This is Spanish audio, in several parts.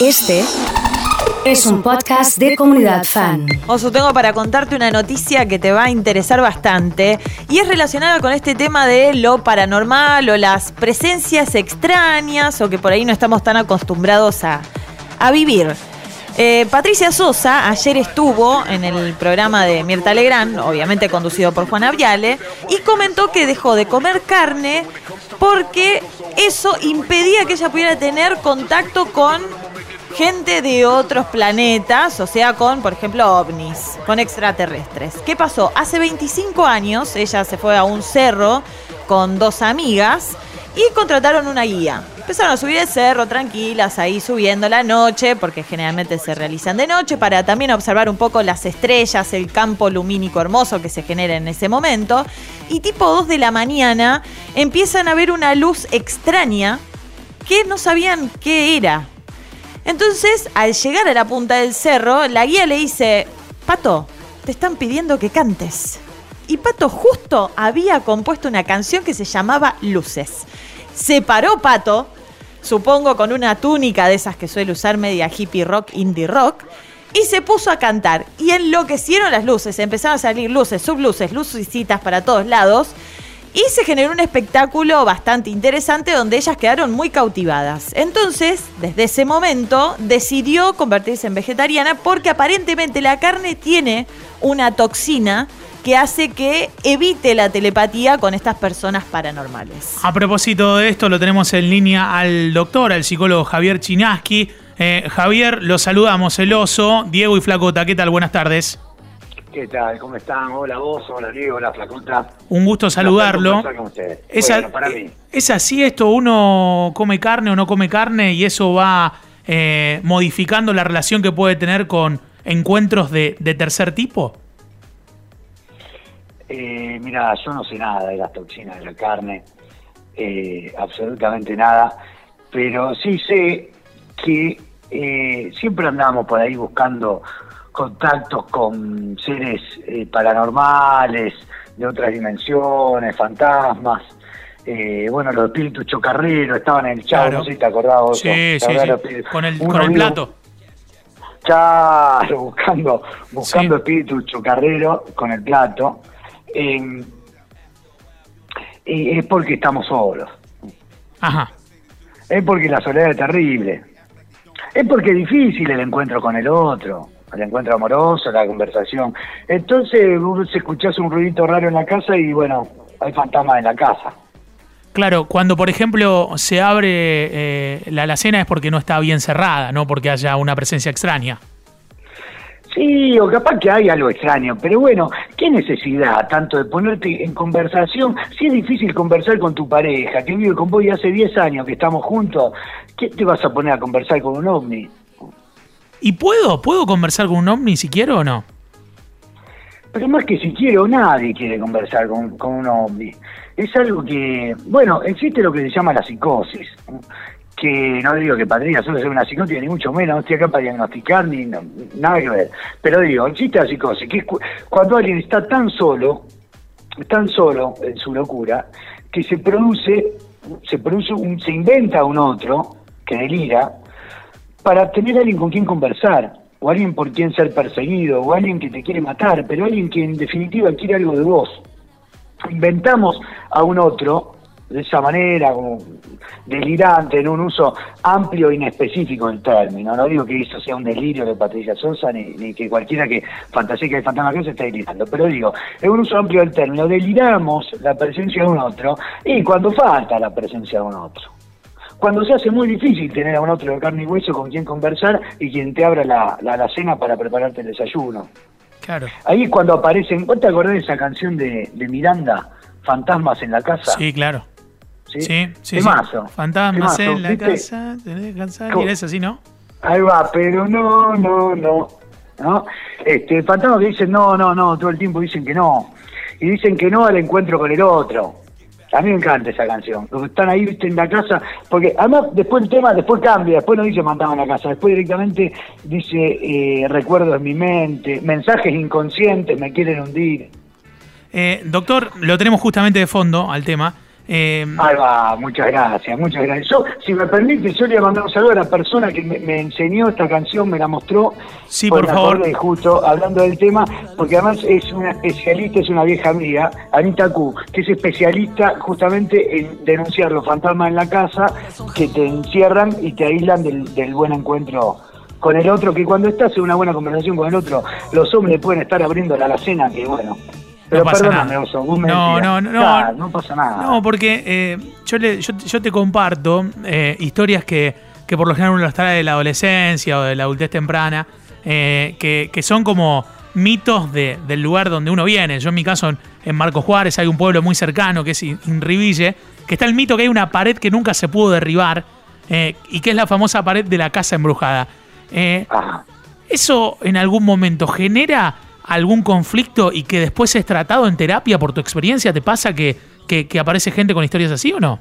Este es un podcast de comunidad fan. Oso, tengo para contarte una noticia que te va a interesar bastante y es relacionada con este tema de lo paranormal o las presencias extrañas o que por ahí no estamos tan acostumbrados a, a vivir. Eh, Patricia Sosa ayer estuvo en el programa de Mirta Legrand, obviamente conducido por Juana Viale, y comentó que dejó de comer carne porque eso impedía que ella pudiera tener contacto con gente de otros planetas, o sea, con, por ejemplo, ovnis, con extraterrestres. ¿Qué pasó? Hace 25 años ella se fue a un cerro con dos amigas y contrataron una guía. Empezaron a subir el cerro tranquilas, ahí subiendo la noche, porque generalmente se realizan de noche, para también observar un poco las estrellas, el campo lumínico hermoso que se genera en ese momento. Y tipo 2 de la mañana empiezan a ver una luz extraña que no sabían qué era. Entonces, al llegar a la punta del cerro, la guía le dice, Pato, te están pidiendo que cantes. Y Pato justo había compuesto una canción que se llamaba Luces. Se paró Pato, supongo con una túnica de esas que suele usar media hippie rock, indie rock, y se puso a cantar. Y enloquecieron las luces, empezaron a salir luces, subluces, lucecitas para todos lados. Y se generó un espectáculo bastante interesante donde ellas quedaron muy cautivadas. Entonces, desde ese momento, decidió convertirse en vegetariana porque aparentemente la carne tiene una toxina que hace que evite la telepatía con estas personas paranormales. A propósito de esto, lo tenemos en línea al doctor, al psicólogo Javier Chinaski. Eh, Javier, lo saludamos, el oso, Diego y Flacota. ¿Qué tal? Buenas tardes. ¿Qué tal? ¿Cómo están? Hola vos, hola Diego, hola Flacota. Un gusto saludarlo. Es, bueno, para mí. ¿Es así esto? ¿Uno come carne o no come carne y eso va eh, modificando la relación que puede tener con encuentros de, de tercer tipo? Eh, mira, yo no sé nada de las toxinas de la carne, eh, absolutamente nada, pero sí sé que eh, siempre andamos por ahí buscando contactos con seres eh, paranormales, de otras dimensiones, fantasmas. bueno, los espíritus chocarreros estaban en el chavo, no sé si te acordabas. Sí, sí, sí. Con el, con el plato. Claro, buscando, buscando espíritus chocarreros con el plato eh, es porque estamos solos. Ajá. Es porque la soledad es terrible. Es porque es difícil el encuentro con el otro, el encuentro amoroso, la conversación. Entonces se escuchás un ruidito raro en la casa y bueno, hay fantasmas en la casa. Claro, cuando por ejemplo se abre eh, la alacena es porque no está bien cerrada, no porque haya una presencia extraña. Sí, o capaz que hay algo extraño, pero bueno, ¿qué necesidad tanto de ponerte en conversación? Si es difícil conversar con tu pareja, que vive con vos y hace 10 años que estamos juntos, ¿qué te vas a poner a conversar con un ovni? ¿Y puedo? ¿Puedo conversar con un ovni si quiero o no? Pero más que si quiero, nadie quiere conversar con, con un ovni. Es algo que, bueno, existe lo que se llama la psicosis que no digo que Patricia solo sea una psicosis, ni mucho menos, no estoy acá para diagnosticar ni nada que ver. Pero digo, existe la psicosis, que es cuando alguien está tan solo, tan solo en su locura, que se produce, se produce un, se inventa un otro que delira para tener a alguien con quien conversar, o alguien por quien ser perseguido, o alguien que te quiere matar, pero alguien que en definitiva quiere algo de vos. Inventamos a un otro de esa manera, como delirante, en un uso amplio e inespecífico del término. No digo que eso sea un delirio de Patricia Sosa, ni, que cualquiera que fantasee que hay fantasma que se está delirando, pero digo, en un uso amplio del término, deliramos la presencia de un otro y cuando falta la presencia de un otro. Cuando se hace muy difícil tener a un otro de carne y hueso con quien conversar y quien te abra la, la, cena para prepararte el desayuno. Claro. Ahí es cuando aparecen, ¿vos te acordás de esa canción de, de Miranda, Fantasmas en la casa? Sí, claro. Sí, sí, sí. Fantasmas en la casa, tenés que cansar. Y eso así, ¿no? Ahí va, pero no, no, no. ¿no? Este, fantasmas que dicen no, no, no, todo el tiempo dicen que no. Y dicen que no al encuentro con el otro. A mí me encanta esa canción. Los que están ahí, en la casa, porque además después el tema, después cambia, después no dice fantasma en la casa, después directamente dice eh, recuerdos en mi mente, mensajes inconscientes me quieren hundir. Eh, doctor, lo tenemos justamente de fondo al tema. Eh, Ahí va, muchas gracias, muchas gracias. Yo, si me permite, yo le voy a mandar un saludo a la persona que me, me enseñó esta canción, me la mostró. Sí, por me favor. justo hablando del tema, porque además es una especialista, es una vieja amiga, Anita Q, que es especialista justamente en denunciar los fantasmas en la casa que te encierran y te aíslan del, del buen encuentro con el otro, que cuando estás en una buena conversación con el otro, los hombres pueden estar abriendo la alacena, que bueno. Pero pasa perdóname, nada. Oso, vos me No, decías. no, no, no. Claro, no pasa nada. No, porque eh, yo, le- yo, yo te comparto eh, historias que, que por lo general uno las trae de la adolescencia o de la adultez temprana, eh, que, que son como mitos de- del lugar donde uno viene. Yo en mi caso, en, en Marcos Juárez, hay un pueblo muy cercano que es In- Inriville, que está el mito que hay una pared que nunca se pudo derribar y que es la famosa pared de la casa embrujada. ¿Eso en algún momento genera algún conflicto y que después es tratado en terapia por tu experiencia? ¿Te pasa que, que- aparece gente con historias así o no?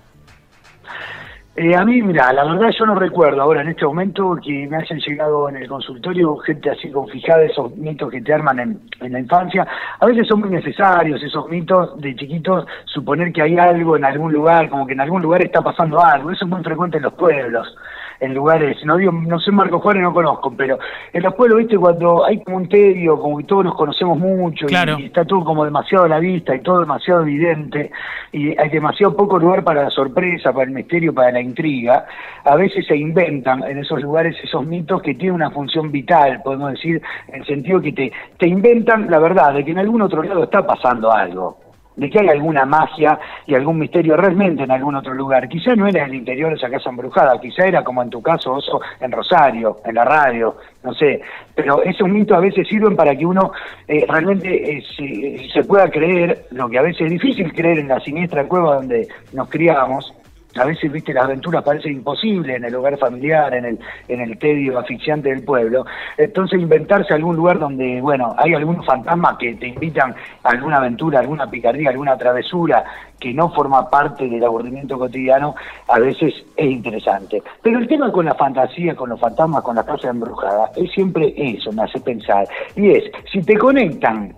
Eh, a mí, mira, la verdad yo no recuerdo ahora en este momento que me hayan llegado en el consultorio gente así con fijada esos mitos que te arman en, en la infancia. A veces son muy necesarios esos mitos de chiquitos, suponer que hay algo en algún lugar, como que en algún lugar está pasando algo. Eso es muy frecuente en los pueblos, en lugares, no digo, no sé Marco Juárez, no conozco, pero en los pueblos, viste, cuando hay como un tedio, como que todos nos conocemos mucho y- Claro. y está todo como demasiado a la vista y todo demasiado evidente y hay demasiado poco lugar para la sorpresa, para el misterio, para la intriga, a veces se inventan en esos lugares esos mitos que tienen una función vital, podemos decir, en el sentido que te, te inventan la verdad de que en algún otro lado está pasando algo de que hay alguna magia y algún misterio realmente en algún otro lugar. Quizá no era en el interior de esa casa embrujada, quizá era como en tu caso, Oso, en Rosario, en la radio, no sé. Pero esos mitos a veces sirven para que uno eh, realmente eh, se, se pueda creer, lo que a veces es difícil creer en la siniestra cueva donde nos criamos, a veces, viste, las aventuras parecen imposibles en el hogar familiar, en el, en el tedio asfixiante del pueblo. Entonces, inventarse algún lugar donde, bueno, hay algunos fantasmas que te invitan a alguna aventura, alguna picardía, alguna travesura que no forma parte del aburrimiento cotidiano, a veces es interesante. Pero el tema con la fantasía, con los fantasmas, con la casa embrujada, es siempre eso, me hace pensar. Y es, si te conectan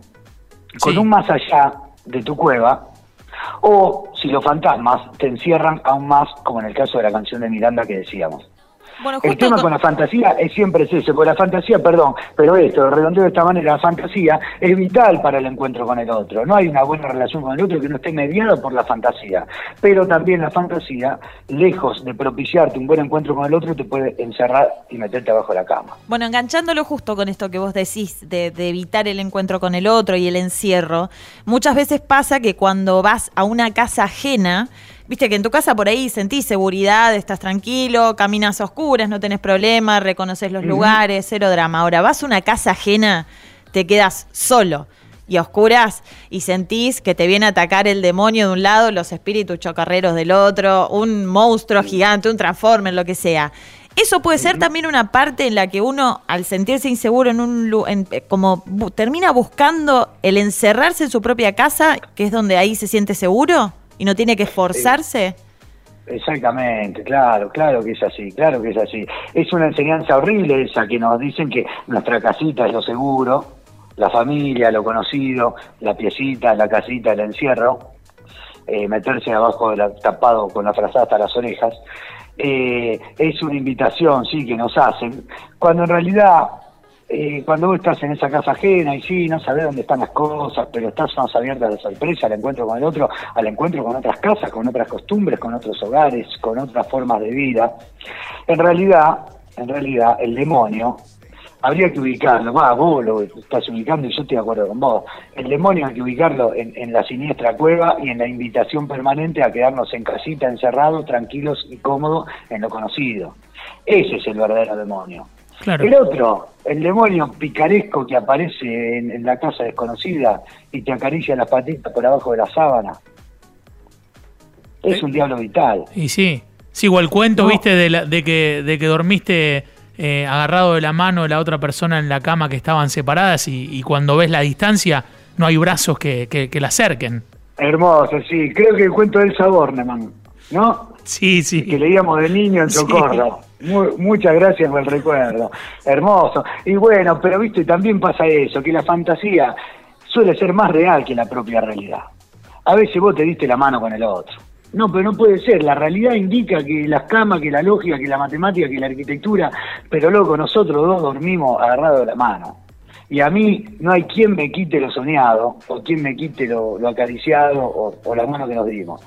con Sí. un más allá de tu cueva, o si los fantasmas te encierran aún más, como en el caso de la canción de Miranda que decíamos. Bueno, El tema con- con la fantasía es siempre es ese, porque la fantasía, perdón, pero esto, redondeo de esta manera, la fantasía es vital para el encuentro con el otro. No hay una buena relación con el otro que no esté mediada por la fantasía. Pero también la fantasía, lejos de propiciarte un buen encuentro con el otro, te puede encerrar y meterte abajo de la cama. Bueno, enganchándolo justo con esto que vos decís de, de evitar el encuentro con el otro y el encierro, muchas veces pasa que cuando vas a una casa ajena, viste que en tu casa por ahí sentís seguridad, estás tranquilo, caminas a oscuras, no tenés problema, reconoces los lugares, cero drama. Ahora vas a una casa ajena, te quedas solo y a oscuras y sentís que te viene a atacar el demonio de un lado, los espíritus chocarreros del otro, un monstruo gigante, un transformer, lo que sea. Eso puede ser también una parte en la que uno, al sentirse inseguro en un en- eh, como bu- termina buscando el encerrarse en su propia casa, que es donde ahí se siente seguro y no tiene que esforzarse. Exactamente, claro, claro que es así, claro que es así. Es una enseñanza horrible esa que nos dicen que nuestra casita es lo seguro, la familia, lo conocido, la piecita, la casita, el encierro, eh, meterse abajo de la, tapado con la frazada hasta las orejas. Eh, es una invitación, sí, que nos hacen, cuando en realidad eh, cuando vos estás en esa casa ajena y sí, no sabés dónde están las cosas, pero estás más abierta a la sorpresa, al encuentro con el otro, al encuentro con otras casas, con otras costumbres, con otros hogares, con otras formas de vida. En realidad, en realidad, el demonio habría que ubicarlo, va, vos lo estás ubicando y yo estoy de acuerdo con vos. El demonio hay que ubicarlo en, la siniestra cueva y en la invitación permanente a quedarnos en casita, encerrados, tranquilos y cómodos en lo conocido. Ese es el verdadero demonio. Claro. El otro, el demonio picaresco que aparece en, en la casa desconocida y te acaricia las patitas por abajo de la sábana, es un diablo vital. Y sí. Sí, o el cuento, No. viste, de, la- de que, de que dormiste eh, agarrado de la mano de la otra persona en la cama que estaban separadas y, y cuando ves la distancia no hay brazos que, que, que la acerquen. Hermoso, sí. Creo que el cuento del Saborneman, ¿no? Sí, sí. que leíamos de niño en Sí. Muchas gracias por el recuerdo. Hermoso. Y bueno, pero viste, también pasa eso, que la fantasía suele ser más real que la propia realidad. A veces vos te diste la mano con el otro. No, pero no puede ser. La realidad indica que las camas, que la lógica, que la matemática, que la arquitectura, pero loco, nosotros dos dormimos agarrados de la mano. Y a mí no hay quien me quite lo soñado, o quien me quite lo, acariciado, o, la mano que nos dimos.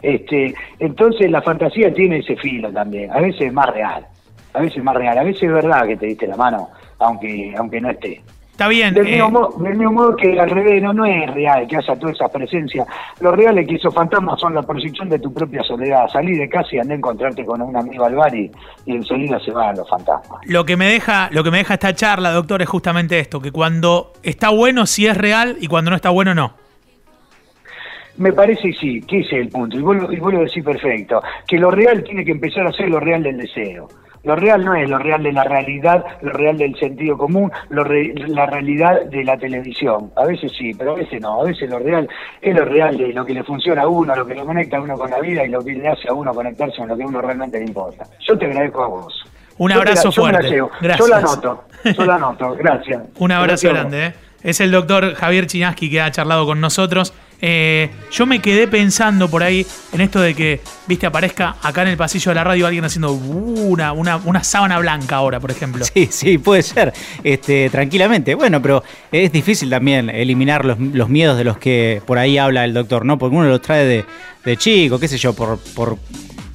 Este, entonces la fantasía tiene ese filo también, a veces es más real, a veces es más real, a veces es verdad que te diste la mano, aunque, aunque no esté. Está bien. Del, mismo eh, modo, modo, que al revés, no, no es real que haya toda esa presencia. Lo real es que esos fantasmas son la proyección de tu propia soledad. Salí de casa y andé a encontrarte con un amigo al bar y, enseguida se van los fantasmas. Lo que, me deja, lo que me deja esta charla, doctor, es justamente esto, que cuando está bueno sí es real y cuando no está bueno no. Me parece sí, que ese es el punto. Y vos, y vos lo decís perfecto, que lo real tiene que empezar a ser lo real del deseo. Lo real no es lo real de la realidad, lo real del sentido común, lo la realidad de la televisión. A veces sí, pero a veces no. A veces lo real es lo real de lo que le funciona a uno, lo que lo conecta a uno con la vida y lo que le hace a uno conectarse con lo que a uno realmente le importa. Yo te agradezco a vos. Un abrazo fuerte. Yo, Gracias. yo la anoto, yo la anoto. Gracias. Un abrazo grande. ¿eh? Es el doctor Javier Chinaski que ha charlado con nosotros. Eh, yo me quedé pensando por ahí en esto de que, viste, aparezca acá en el pasillo de la radio alguien haciendo una, una, una sábana blanca ahora, por ejemplo. Sí, sí, puede ser, este, tranquilamente. Bueno, pero es difícil también eliminar los, miedos de los que por ahí habla el doctor, ¿no? Porque uno los trae de, de chico, qué sé yo, por, por,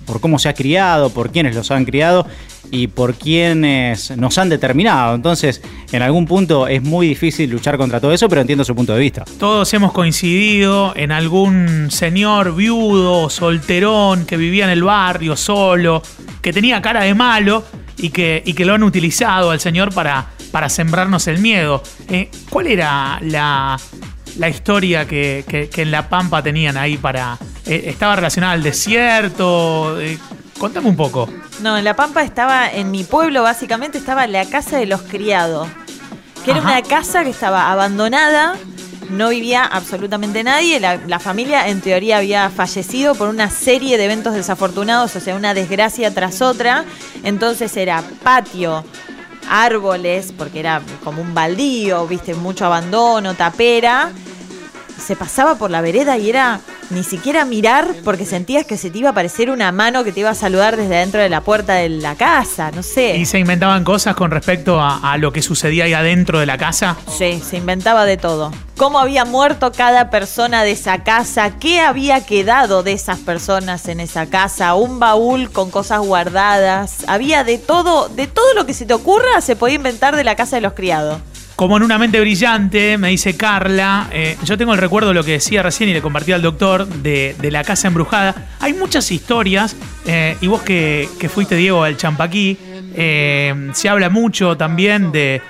por cómo se ha criado, por quienes los han criado y por quienes nos han determinado. Entonces, en algún punto es muy difícil luchar contra todo eso, pero entiendo su punto de vista. Todos hemos coincidido en algún señor viudo, solterón, que vivía en el barrio solo, que tenía cara de malo y que, lo han utilizado al señor para, para sembrarnos el miedo. Eh, ¿Cuál era la, historia que, en La Pampa tenían ahí para... Eh, ¿Estaba relacionada al desierto? Eh, Contame un poco. No, en La Pampa estaba, en mi pueblo básicamente estaba la casa de los criados, que era una casa que estaba abandonada, no vivía absolutamente nadie, la, familia en teoría había fallecido por una serie de eventos desafortunados, o sea, una desgracia tras otra, entonces era patio, árboles, porque era como un baldío, viste, mucho abandono, tapera, se pasaba por la vereda y era ni siquiera mirar porque sentías que se te iba a aparecer una mano que te iba a saludar desde dentro de la puerta de la casa, no sé. ¿Y se inventaban cosas con respecto a, lo que sucedía ahí adentro de la casa? Sí, se inventaba de todo. ¿Cómo había muerto cada persona de esa casa? ¿Qué había quedado de esas personas en esa casa? Un baúl con cosas guardadas. Había de todo, de todo lo que se te ocurra se podía inventar de la casa de los criados. Como en una mente brillante, me dice Carla, eh, yo tengo el recuerdo de lo que decía recién y le compartí al doctor de, la casa embrujada. Hay muchas historias, eh, y vos que, fuiste Diego al Champaquí, eh, se habla mucho también de,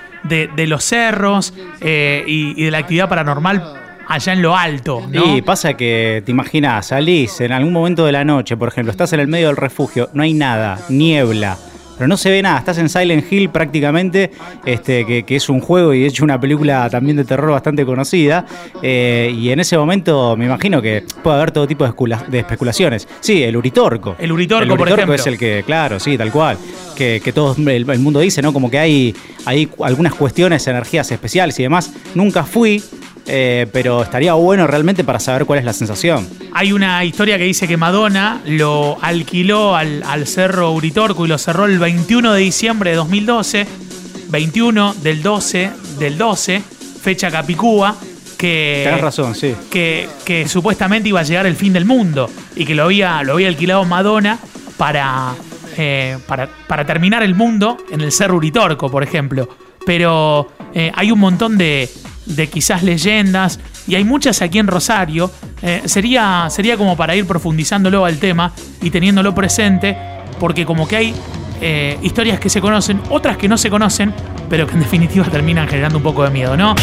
los cerros y, de la actividad paranormal allá en lo alto. ¿no? Y pasa que te imaginas, salís en algún momento de la noche, por ejemplo, estás en el medio del refugio, no hay nada, niebla pero no se ve nada. Estás en Silent Hill prácticamente, este, que, es un juego y de hecho una película también de terror bastante conocida. Eh, y en ese momento me imagino que puede haber todo tipo de, especulaciones. Sí, el Uritorco. El Uritorco, por ejemplo. es el que, claro, sí, tal cual. Que, todo el, mundo dice, ¿no? Como que hay, hay algunas cuestiones, energías especiales y demás. Nunca fui, eh, pero estaría bueno realmente para saber cuál es la sensación. Hay una historia que dice que Madonna lo alquiló al, Cerro Uritorco y lo cerró el 21 de diciembre de 2012, 21 del 12 del 12, fecha Capicúa, que, razón, sí. Que, que, supuestamente iba a llegar el fin del mundo y que lo había, lo había alquilado Madonna para, eh, para, para, terminar el mundo en el Cerro Uritorco, por ejemplo. Pero eh, hay un montón de, de quizás leyendas, y hay muchas aquí en Rosario, eh, sería, sería como para ir profundizándolo al tema y teniéndolo presente, porque como que hay eh, historias que se conocen, otras que no se conocen, pero que en definitiva terminan generando un poco de miedo, ¿no?